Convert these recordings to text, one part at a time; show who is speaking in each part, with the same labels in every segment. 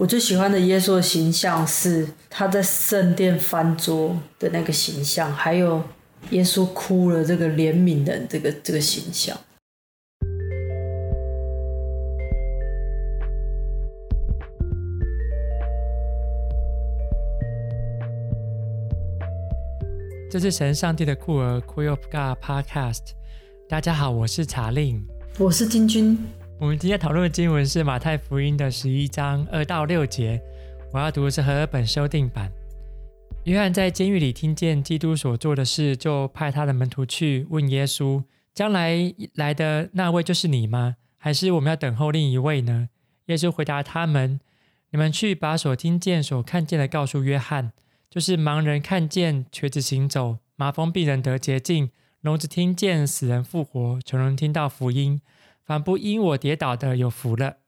Speaker 1: 我最喜欢的耶稣的形象是他在圣殿翻桌的那个形象，还有耶稣哭了这个怜悯的这个这个形象。
Speaker 2: 这是神上帝的酷儿 Queer of God Podcast。大家好，我是查令，
Speaker 1: 我是金君。
Speaker 2: 我们今天讨论的经文是马太福音的十一章二到六节。我要读的是和合本修订版。约翰在监狱里听见基督所做的事，就派他的门徒去问耶稣：“将来来的那位就是你吗？还是我们要等候另一位呢？”耶稣回答他们：“你们去把所听见、所看见的告诉约翰。”就是盲人看见，瘸子行走，麻风病人得洁净，聋子听见，死人复活，穷人听到福音。凡不因我跌倒的，有福了。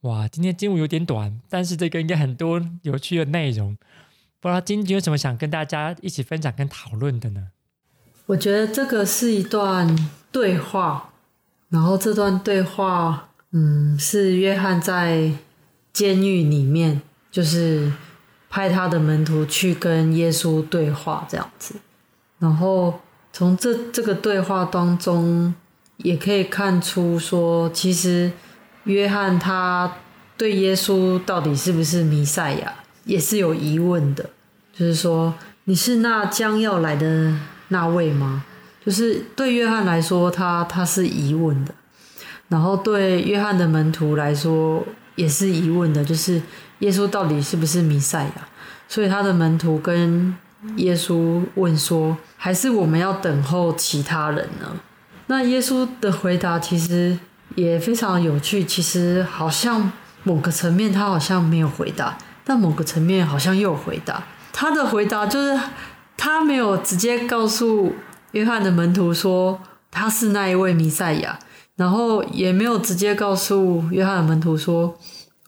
Speaker 2: 哇，今天经文有点短，但是这个应该很多有趣的内容。不知道今天有什么想跟大家一起分享跟讨论的呢？
Speaker 1: 我觉得这个是一段对话，然后这段对话，嗯，是约翰在监狱里面，就是。派他的门徒去跟耶稣对话，这样子，然后从这这个对话当中，也可以看出说，其实约翰他对耶稣到底是不是弥赛亚，也是有疑问的。就是说，你是那将要来的那位吗？就是对约翰来说，他他是疑问的，然后对约翰的门徒来说，也是疑问的，就是。耶稣到底是不是弥赛亚？所以他的门徒跟耶稣问说：“还是我们要等候其他人呢？”那耶稣的回答其实也非常有趣。其实好像某个层面他好像没有回答，但某个层面好像又有回答。他的回答就是他没有直接告诉约翰的门徒说他是那一位弥赛亚，然后也没有直接告诉约翰的门徒说。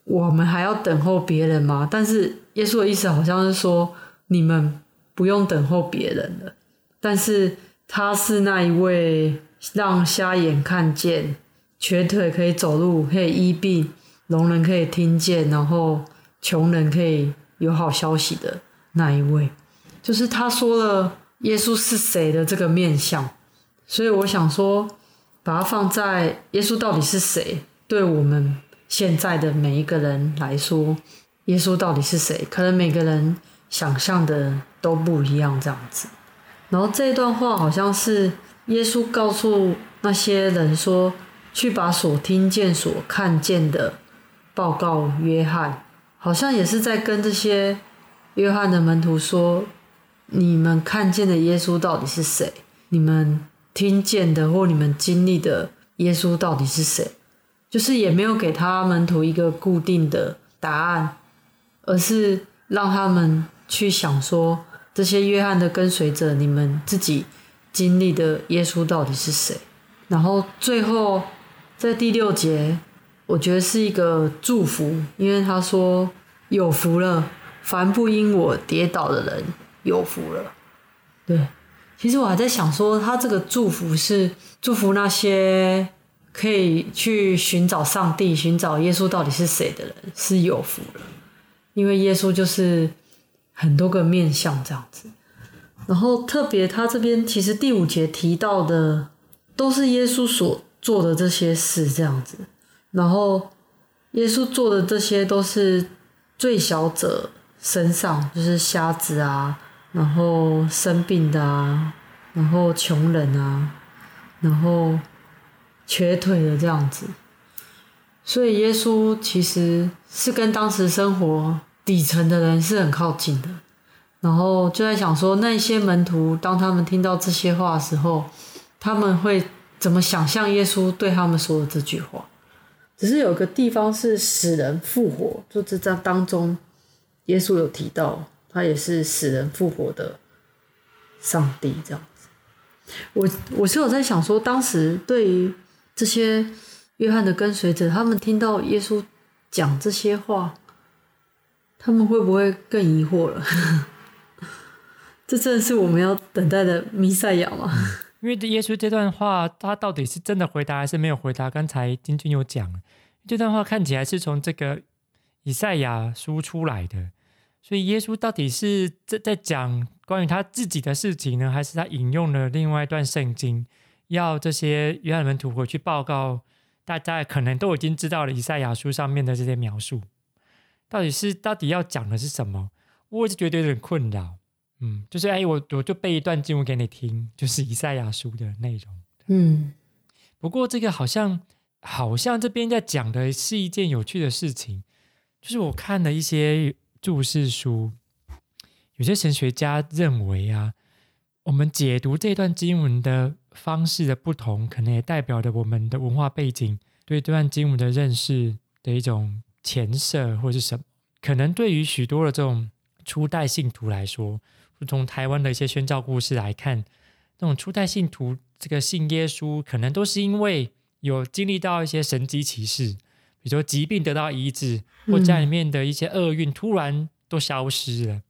Speaker 1: 我们还要等候别人吗？但是耶稣的意思好像是说，你们不用等候别人了。但是他是那一位让瞎眼看见、瘸腿可以走路、可以医病、聋人可以听见，然后穷人可以有好消息的那一位。就是他说了耶稣是谁的这个面相。所以我想说，把它放在耶稣到底是谁，对我们。现在的每一个人来说，耶稣到底是谁？可能每个人想象的都不一样，这样子。然后这段话好像是耶稣告诉那些人说：“去把所听见、所看见的报告约翰。”好像也是在跟这些约翰的门徒说：“你们看见的耶稣到底是谁？你们听见的或你们经历的耶稣到底是谁？”就是也没有给他门徒一个固定的答案，而是让他们去想说，这些约翰的跟随者，你们自己经历的耶稣到底是谁？然后最后在第六节，我觉得是一个祝福，因为他说有福了，凡不因我跌倒的人有福了。对，其实我还在想说，他这个祝福是祝福那些。可以去寻找上帝、寻找耶稣到底是谁的人是有福了，因为耶稣就是很多个面相这样子。然后特别他这边其实第五节提到的都是耶稣所做的这些事这样子。然后耶稣做的这些都是最小者身上，就是瞎子啊，然后生病的啊，然后穷人啊，然后。瘸腿的这样子，所以耶稣其实是跟当时生活底层的人是很靠近的。然后就在想说，那些门徒当他们听到这些话的时候，他们会怎么想象耶稣对他们说的这句话？只是有个地方是死人复活，就这章当中，耶稣有提到他也是死人复活的上帝这样子。我我是有在想说，当时对于这些约翰的跟随者，他们听到耶稣讲这些话，他们会不会更疑惑了？这真的是我们要等待的弥赛亚吗？
Speaker 2: 因为耶稣这段话，他到底是真的回答还是没有回答？刚才金君有讲，这段话看起来是从这个以赛亚书出来的。所以耶稣到底是在在讲关于他自己的事情呢，还是他引用了另外一段圣经，要这些约翰门徒回去报告？大家可能都已经知道了以赛亚书上面的这些描述，到底是到底要讲的是什么？我一直觉得有点困扰。嗯，就是哎，我我就背一段经文给你听，就是以赛亚书的内容。
Speaker 1: 嗯，
Speaker 2: 不过这个好像好像这边在讲的是一件有趣的事情，就是我看了一些。注释书，有些神学家认为啊，我们解读这段经文的方式的不同，可能也代表着我们的文化背景对这段经文的认识的一种前设，或是什么。可能对于许多的这种初代信徒来说，从台湾的一些宣教故事来看，那种初代信徒这个信耶稣，可能都是因为有经历到一些神迹奇事。比如说疾病得到医治，或家里面的一些厄运突然都消失了，嗯、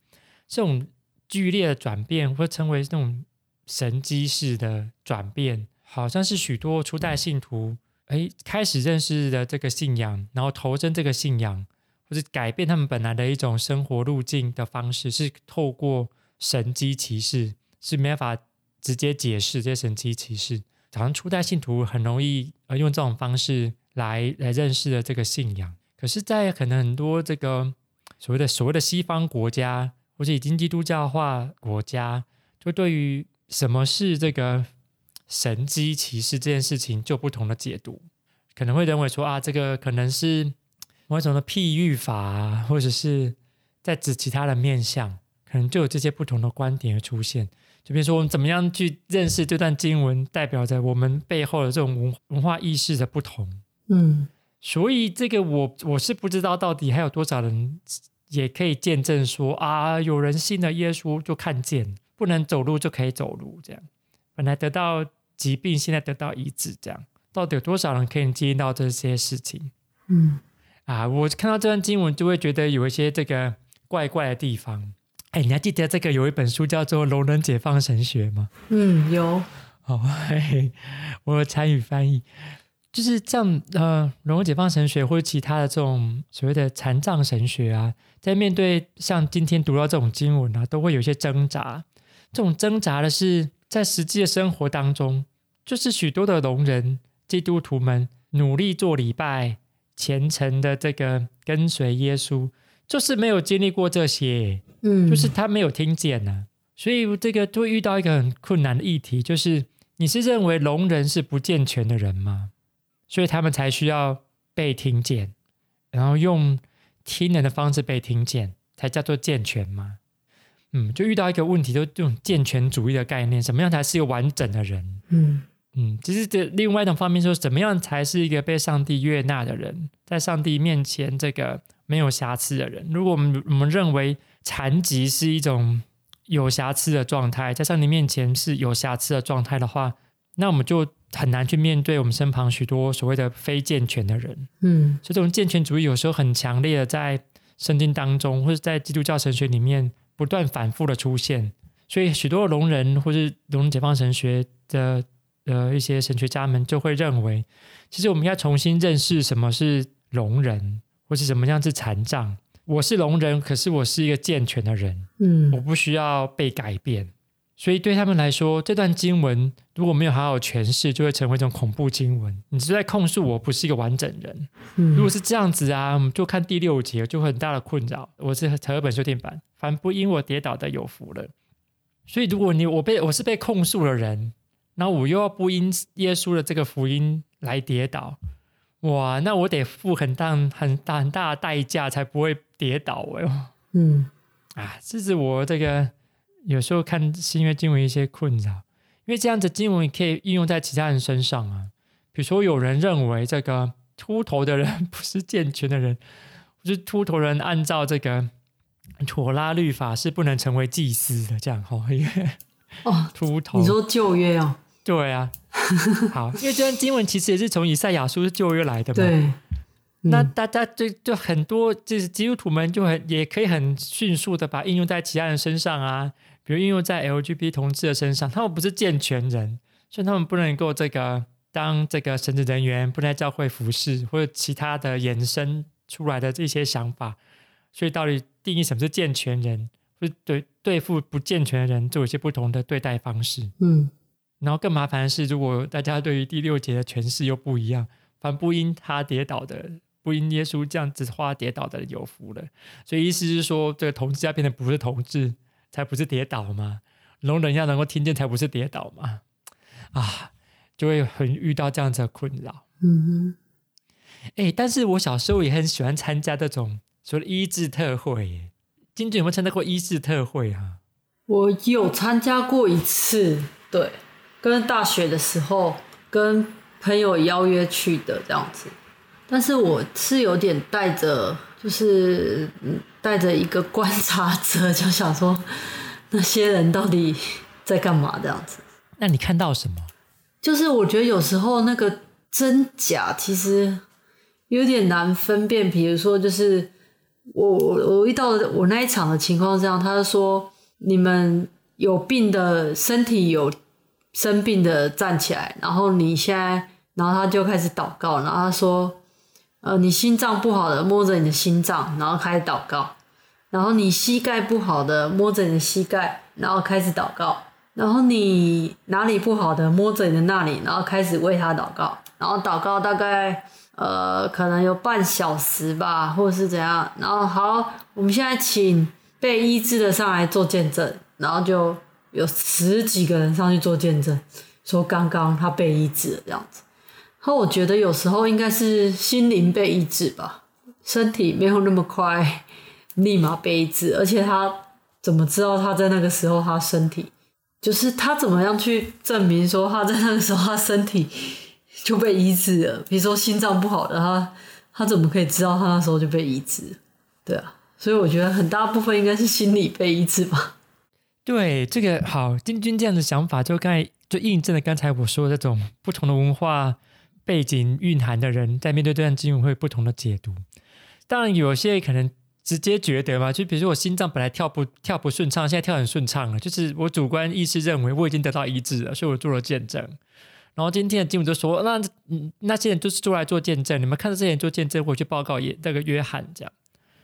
Speaker 2: 这种剧烈的转变，或称为这种神迹式的转变，好像是许多初代信徒哎开始认识的这个信仰，然后投身这个信仰，或者改变他们本来的一种生活路径的方式，是透过神机骑士，是没办法直接解释这些神机骑士，好像初代信徒很容易呃用这种方式。来来认识的这个信仰，可是，在可能很多这个所谓的所谓的西方国家，或者已经基督教化国家，就对于什么是这个神机骑士这件事情，就不同的解读，可能会认为说啊，这个可能是某种的譬喻法，或者是在指其他的面相，可能就有这些不同的观点而出现。就比如说，我们怎么样去认识这段经文，代表着我们背后的这种文文化意识的不同。
Speaker 1: 嗯，
Speaker 2: 所以这个我我是不知道到底还有多少人也可以见证说啊，有人信了耶稣就看见不能走路就可以走路，这样本来得到疾病现在得到医治，这样到底有多少人可以经历到这些事情？
Speaker 1: 嗯，
Speaker 2: 啊，我看到这段经文就会觉得有一些这个怪怪的地方。哎，你还记得这个有一本书叫做《聋人解放神学》吗？
Speaker 1: 嗯，有。
Speaker 2: 哦，嘿嘿，我有参与翻译。就是像呃，聋人解放神学或者其他的这种所谓的残障神学啊，在面对像今天读到这种经文啊，都会有一些挣扎。这种挣扎的是在实际的生活当中，就是许多的聋人基督徒们努力做礼拜、虔诚的这个跟随耶稣，就是没有经历过这些，嗯，就是他没有听见呢、啊，所以这个都会遇到一个很困难的议题，就是你是认为聋人是不健全的人吗？所以他们才需要被听见，然后用听人的方式被听见，才叫做健全吗？嗯，就遇到一个问题，就这种健全主义的概念，什么样才是一个完整的人？
Speaker 1: 嗯
Speaker 2: 嗯，其实这另外一种方面说，怎么样才是一个被上帝悦纳的人，在上帝面前这个没有瑕疵的人？如果我们我们认为残疾是一种有瑕疵的状态，在上帝面前是有瑕疵的状态的话，那我们就。很难去面对我们身旁许多所谓的非健全的人，
Speaker 1: 嗯，
Speaker 2: 所以这种健全主义有时候很强烈的在圣经当中，或者在基督教神学里面不断反复的出现，所以许多聋人或是聋人解放神学的呃一些神学家们就会认为，其实我们要重新认识什么是聋人，或是什么样是残障。我是聋人，可是我是一个健全的人，
Speaker 1: 嗯，
Speaker 2: 我不需要被改变。所以对他们来说，这段经文如果没有好好诠释，就会成为一种恐怖经文。你是在控诉我不是一个完整人。
Speaker 1: 嗯、
Speaker 2: 如果是这样子啊，我们就看第六节，就会很大的困扰。我是和合本修订版，凡不因我跌倒的有福了。所以如果你我被我是被控诉的人，然后我又要不因耶稣的这个福音来跌倒，哇，那我得付很大很大很大的代价才不会跌倒哟、哎。
Speaker 1: 嗯，
Speaker 2: 啊，这是我这个。有时候看新约经文一些困扰，因为这样子经文可以应用在其他人身上啊。比如说，有人认为这个秃头的人不是健全的人，就是秃头人按照这个妥拉律法是不能成为祭司的，这样哈，因为
Speaker 1: 哦，
Speaker 2: 秃头，
Speaker 1: 你说旧约哦？
Speaker 2: 对啊，好，因为这段经文其实也是从以赛亚书是旧约来的嘛。
Speaker 1: 对。嗯、
Speaker 2: 那大家就就很多就是基督徒们就很也可以很迅速的把应用在其他人身上啊，比如应用在 LGBT 同志的身上，他们不是健全人，所以他们不能够这个当这个神职人员，不能在教会服侍或者其他的衍生出来的这些想法，所以到底定义什么是健全人，会对对付不健全的人做一些不同的对待方式。
Speaker 1: 嗯，
Speaker 2: 然后更麻烦的是，如果大家对于第六节的诠释又不一样，反不因他跌倒的，不因耶稣这样子花跌倒的有福了。所以意思是说，这个同志要变得不是同志，才不是跌倒吗？聋人要能够听见，才不是跌倒吗？啊，就会很遇到这样子的困扰。
Speaker 1: 嗯哼，
Speaker 2: 哎，但是我小时候也很喜欢参加这种所谓的医治特会耶。金君有没有参加过医治特会啊？
Speaker 1: 我有参加过一次，对，跟大学的时候跟朋友邀约去的这样子。但是我是有点带着，就是带着一个观察者，就想说那些人到底在干嘛这样子。
Speaker 2: 那你看到什么？
Speaker 1: 就是我觉得有时候那个。真假其实有点难分辨，比如说，就是我我遇到我那一场的情况是这样，他就说你们有病的身体有生病的站起来，然后你现在，然后他就开始祷告，然后他说，呃，你心脏不好的摸着你的心脏，然后开始祷告，然后你膝盖不好的摸着你的膝盖，然后开始祷告，然后你哪里不好的摸着你的那里，然后开始为他祷告。然后祷告大概呃可能有半小时吧，或者是怎样。然后好，我们现在请被医治的上来做见证。然后就有十几个人上去做见证，说刚刚他被医治了这样子。然后我觉得有时候应该是心灵被医治吧，身体没有那么快立马被医治。而且他怎么知道他在那个时候他身体，就是他怎么样去证明说他在那个时候他身体。就被医治了。比如说心脏不好的他，他怎么可以知道他那时候就被医治？对啊，所以我觉得很大部分应该是心理被医治吧。
Speaker 2: 对，这个好，金军这样的想法，就刚才就印证了刚才我说的这种不同的文化背景蕴含的人，在面对这段经文会有不同的解读。当然，有些可能直接觉得嘛，就比如说我心脏本来跳不跳不顺畅，现在跳很顺畅了，就是我主观意识认为我已经得到医治了，所以我做了见证。然后今天的经文就说，那那些人都是出来做见证，你们看到这些人做见证，我去报告也那个约翰这样，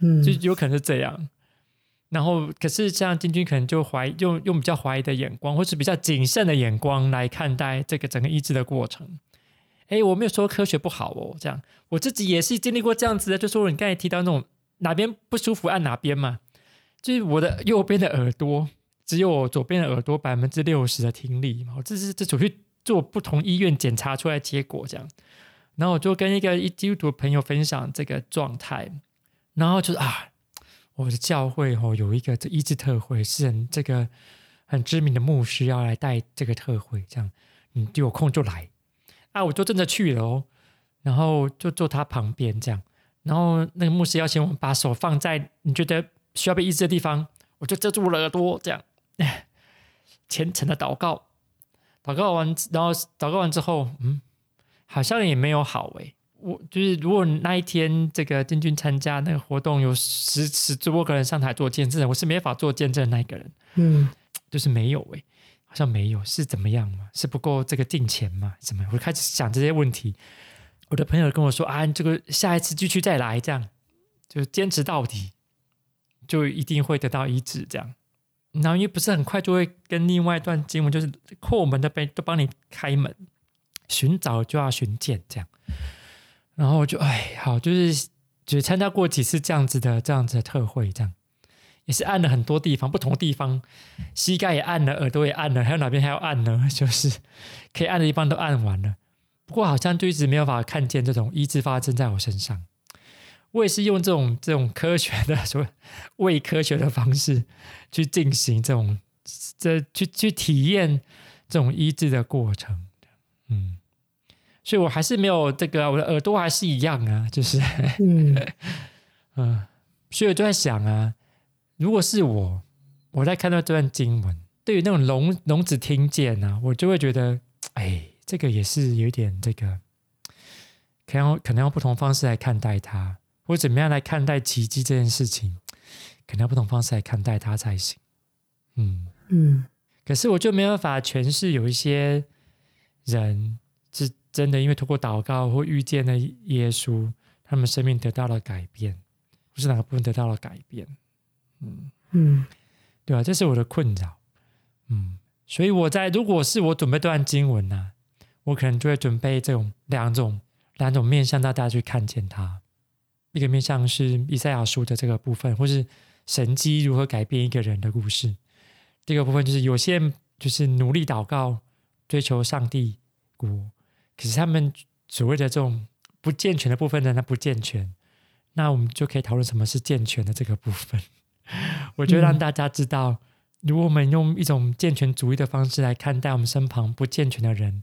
Speaker 2: 嗯，就有可能是这样。然后可是像金军可能就怀用用比较怀疑的眼光，或是比较谨慎的眼光来看待这个整个医治的过程。哎，我没有说科学不好哦，这样。我自己也是经历过这样子的，就说你刚才提到那种哪边不舒服按哪边嘛，就是我的右边的耳朵只有我左边的耳朵百分之六十的听力嘛，这是这属于。做不同医院检查出来结果这样，然后我就跟一个基督徒朋友分享这个状态，然后就是啊，我的教会哦有一个这医治特会，是这个很知名的牧师要来带这个特会，这样。你有空就来。啊，我就真的去了哦，然后就坐他旁边这样，然后那个牧师要请我们把手放在你觉得需要被医治的地方，我就遮住了耳朵这样，虔诚的祷告。祷告完，然后祷告完之后，嗯，好像也没有好诶。我就是，如果那一天这个金君参加那个活动，有十十多个人上台做见证，我是没法做见证的那一个人。嗯，就是没有诶，好像没有，是怎么样嘛？是不够这个敬虔嘛？怎么？我开始想这些问题。我的朋友跟我说啊，这个下一次继续再来，这样就坚持到底，就一定会得到医治，这样。然后因为不是很快就会跟另外一段经文，就是叩门的被都帮你开门，寻找就要寻见这样。然后我就哎，好，就是只参加过几次这样子的这样子的特会，这样也是按了很多地方，不同的地方，膝盖也按了，耳朵也按了，还有哪边还要按呢？就是可以按的地方都按完了。不过好像就一直没有办法看见这种医治发生在我身上。我也是用这种这种科学的所谓伪科学的方式去进行这种这去去体验这种医治的过程，嗯，所以我还是没有这个，我的耳朵还是一样啊，就是嗯嗯，所以我就在想啊，如果是我，我在看到这段经文，对于那种聋聋子听见啊，我就会觉得，哎，这个也是有点这个，可能可能用不同方式来看待它。或怎么样来看待奇迹这件事情？可能要不同方式来看待它才行。嗯嗯。可是我就没办法诠释，有一些人是真的因为通过祷告或遇见了耶稣，他们生命得到了改变，不是哪个部分得到了改变。嗯
Speaker 1: 嗯，
Speaker 2: 对啊，这是我的困扰。嗯，所以我在如果是我准备段经文呢、啊，我可能就会准备这种两种两种面向，让大家去看见它。一个面向是以赛亚书的这个部分，或是神机如何改变一个人的故事。第二个部分就是有些人就是努力祷告，追求上帝国，可是他们所谓的这种不健全的部分呢，那不健全，那我们就可以讨论什么是健全的这个部分。我觉得让大家知道，嗯、如果我们用一种健全主义的方式来看待我们身旁不健全的人，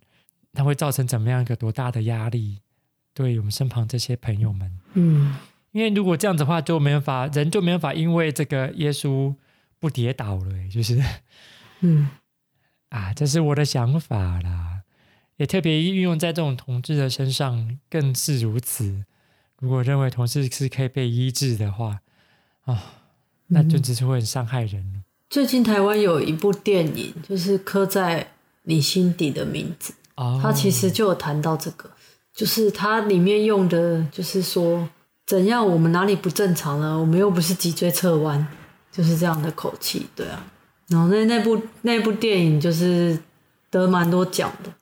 Speaker 2: 它会造成怎么样一个多大的压力？对我们身旁这些朋友们，
Speaker 1: 嗯，
Speaker 2: 因为如果这样子的话，就没办法，人就没办法因为这个耶稣不跌倒了，就是，
Speaker 1: 嗯，
Speaker 2: 啊，这是我的想法啦，也特别运用在这种同志的身上，更是如此。如果认为同志是可以被医治的话，啊，那就只是会很伤害人。
Speaker 1: 嗯，最近台湾有一部电影，就是刻在你心底的名字，哦，它其实就有谈到这个。就是它里面用的，就是说怎样我们哪里不正常了？我们又不是脊椎侧弯，就是这样的口气，对啊。然后那那部那部电影就是得蛮多奖的。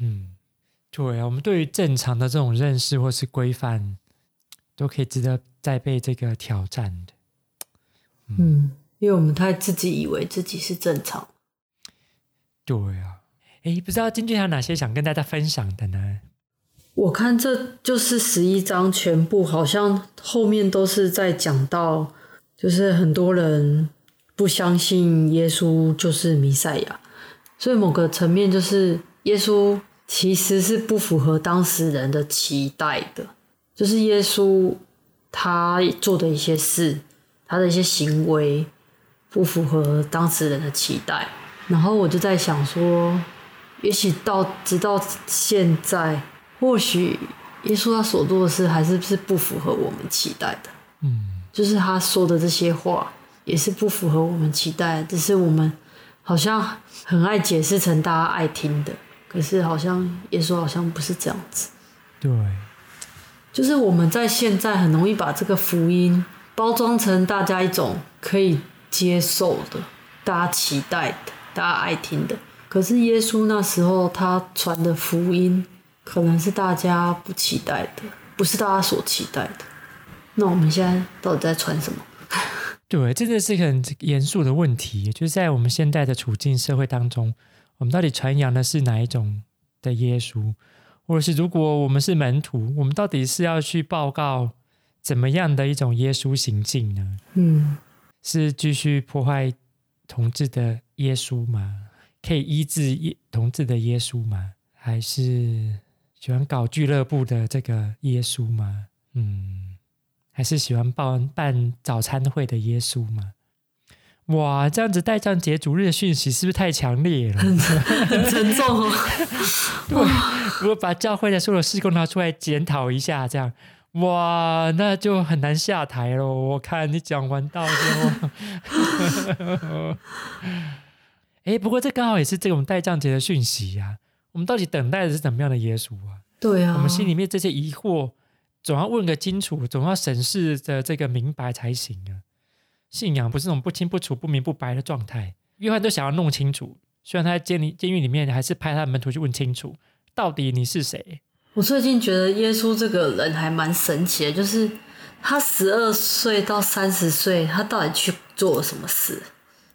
Speaker 2: 嗯，对啊，我们对于正常的这种认识或是规范，都可以值得再被这个挑战的。
Speaker 1: 嗯，嗯，因为我们太自己以为自己是正常。
Speaker 2: 对啊，哎，不知道今天还有哪些想跟大家分享的呢？
Speaker 1: 我看这就是十一章全部，好像后面都是在讲到，就是很多人不相信耶稣就是弥赛亚，所以某个层面就是耶稣其实是不符合当时人的期待的，就是耶稣他做的一些事，他的一些行为不符合当事人的期待，然后我就在想说，也许到直到现在。或许耶稣他所做的事还是是不符合我们期待的，
Speaker 2: 嗯，
Speaker 1: 就是他说的这些话也是不符合我们期待的，只是我们好像很爱解释成大家爱听的，可是好像耶稣好像不是这样子，
Speaker 2: 对，
Speaker 1: 就是我们在现在很容易把这个福音包装成大家一种可以接受的、大家期待的、大家爱听的，可是耶稣那时候他传的福音。可能是大家不期待的，不是大家所期待的。那我们现在到底在传什么？
Speaker 2: 对，这个是很严肃的问题。就是在我们现代的处境社会当中，我们到底传扬的是哪一种的耶稣？或者是如果我们是门徒，我们到底是要去报告怎么样的一种耶稣行径呢？
Speaker 1: 嗯，
Speaker 2: 是继续破坏同志的耶稣吗？可以医治耶同志的耶稣吗？还是？喜欢搞俱乐部的这个耶稣吗？嗯，还是喜欢办办早餐会的耶稣吗？哇，这样子带这样节主日的讯息是不是太强烈了？
Speaker 1: 很沉重哦。
Speaker 2: 如果把教会的所有事工拿出来检讨一下，这样哇，那就很难下台喽。我看你讲完道之后，哎，不过这刚好也是这种带这样节的讯息呀、啊。我们到底等待的是怎么样的耶稣啊？
Speaker 1: 对啊，
Speaker 2: 我们心里面这些疑惑，总要问个清楚，总要审视着这个明白才行啊。信仰不是那种不清不楚、不明不白的状态。约翰都想要弄清楚，虽然他在监里监狱里面，还是派他的门徒去问清楚，到底你是谁？
Speaker 1: 我最近觉得耶稣这个人还蛮神奇的，就是他十二岁到三十岁，他到底去做了什么事？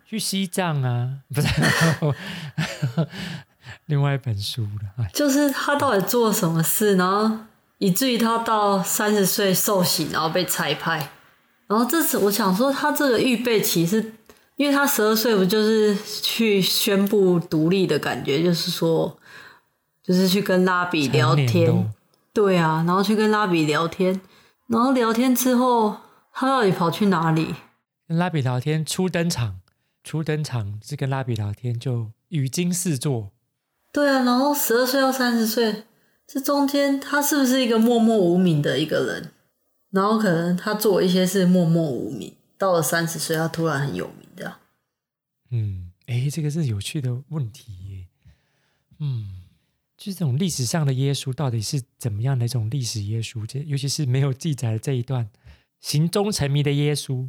Speaker 2: 去西藏啊？不是。另外一本书了，
Speaker 1: 就是他到底做了什么事，然后以至于他到三十岁受洗，然后被差派，然后这次我想说，他这个预备期是，因为他十二岁不就是去宣布独立的感觉，就是说，就是去跟拉比聊天，对啊，然后去跟拉比聊天，然后聊天之后，他到底跑去哪里？
Speaker 2: 跟拉比聊天，初登场，初登场是跟拉比聊天，就语惊四座。
Speaker 1: 对啊，然后十二岁到三十岁，这中间他是不是一个默默无名的一个人？然后可能他做一些事默默无名，到了三十岁，他突然很有名的。
Speaker 2: 嗯，哎，这个是有趣的问题耶。嗯，就是这种历史上的耶稣到底是怎么样的一种历史耶稣？这尤其是没有记载的这一段行踪沉迷的耶稣。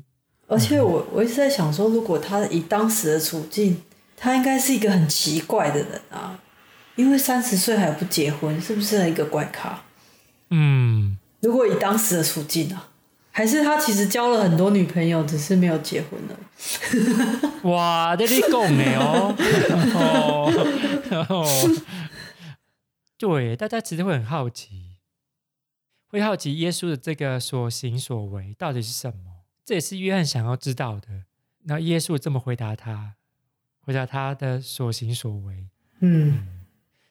Speaker 1: 而且我我一直在想说，如果他以当时的处境，他应该是一个很奇怪的人啊，因为三十岁还不结婚，是不是一个怪咖？
Speaker 2: 嗯，
Speaker 1: 如果以当时的处境啊，还是他其实交了很多女朋友，只是没有结婚了。
Speaker 2: 哇，这里讲的哦，哦，对，大家其实会很好奇，会好奇耶稣的这个所行所为到底是什么？这也是约翰想要知道的。那耶稣这么回答他，回答他的所行所为。
Speaker 1: 嗯，
Speaker 2: 嗯，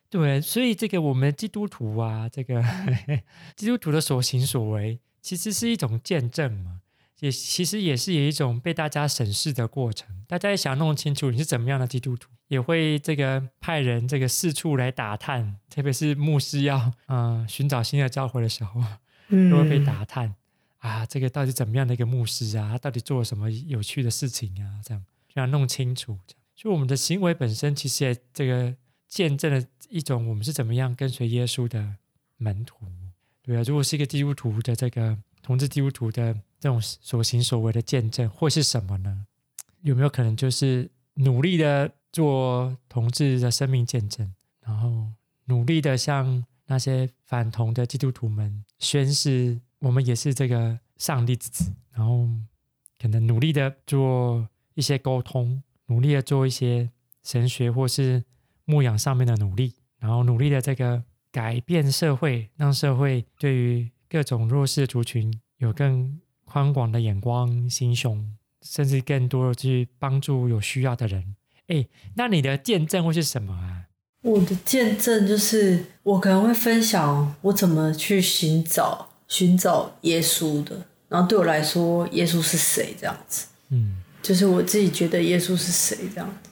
Speaker 2: 对，所以这个我们基督徒啊，这个 基督徒的所行所为，其实是一种见证嘛，也其实也是有一种被大家审视的过程。大家也想弄清楚你是怎么样的基督徒，也会这个派人这个四处来打探，特别是牧师要嗯、呃、寻找新的教会的时候，都会被打探。嗯啊，这个到底怎么样的一个牧师啊？他到底做了什么有趣的事情啊？这样就要弄清楚。所以我们的行为本身其实也这个见证了一种我们是怎么样跟随耶稣的门徒。对啊，如果是一个基督徒的这个同志基督徒的这种所行所为的见证，会是什么呢？有没有可能就是努力的做同志的生命见证，然后努力的向那些反同的基督徒们宣誓？我们也是这个上帝之子，然后可能努力的做一些沟通，努力的做一些神学或是牧养上面的努力，然后努力的这个改变社会，让社会对于各种弱势族群有更宽广的眼光、心胸，甚至更多的去帮助有需要的人。哎，那你的见证会是什么啊？
Speaker 1: 我的见证就是我可能会分享我怎么去寻找。寻找耶稣的，然后对我来说，耶稣是谁？这样子，
Speaker 2: 嗯，
Speaker 1: 就是我自己觉得耶稣是谁这样子，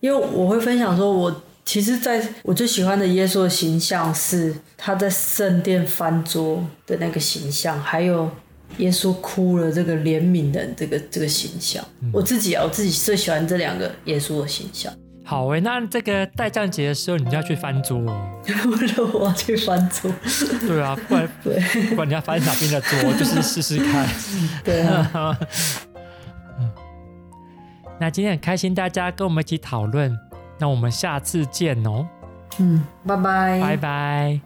Speaker 1: 因为我会分享说，我其实在我最喜欢的耶稣的形象是他在圣殿翻桌的那个形象，还有耶稣哭了这个怜悯的这个这个形象。嗯、我自己啊，我自己最喜欢这两个耶稣的形象。
Speaker 2: 好诶，那这个待降节的时候，你就要去翻桌哦。
Speaker 1: 我要去翻桌。
Speaker 2: 对啊，不然 对，不管你要翻哪边的桌，就是试试看。
Speaker 1: 对啊。
Speaker 2: 那今天很开心，大家跟我们一起讨论。那我们下次见哦。
Speaker 1: 嗯，拜拜。
Speaker 2: 拜拜。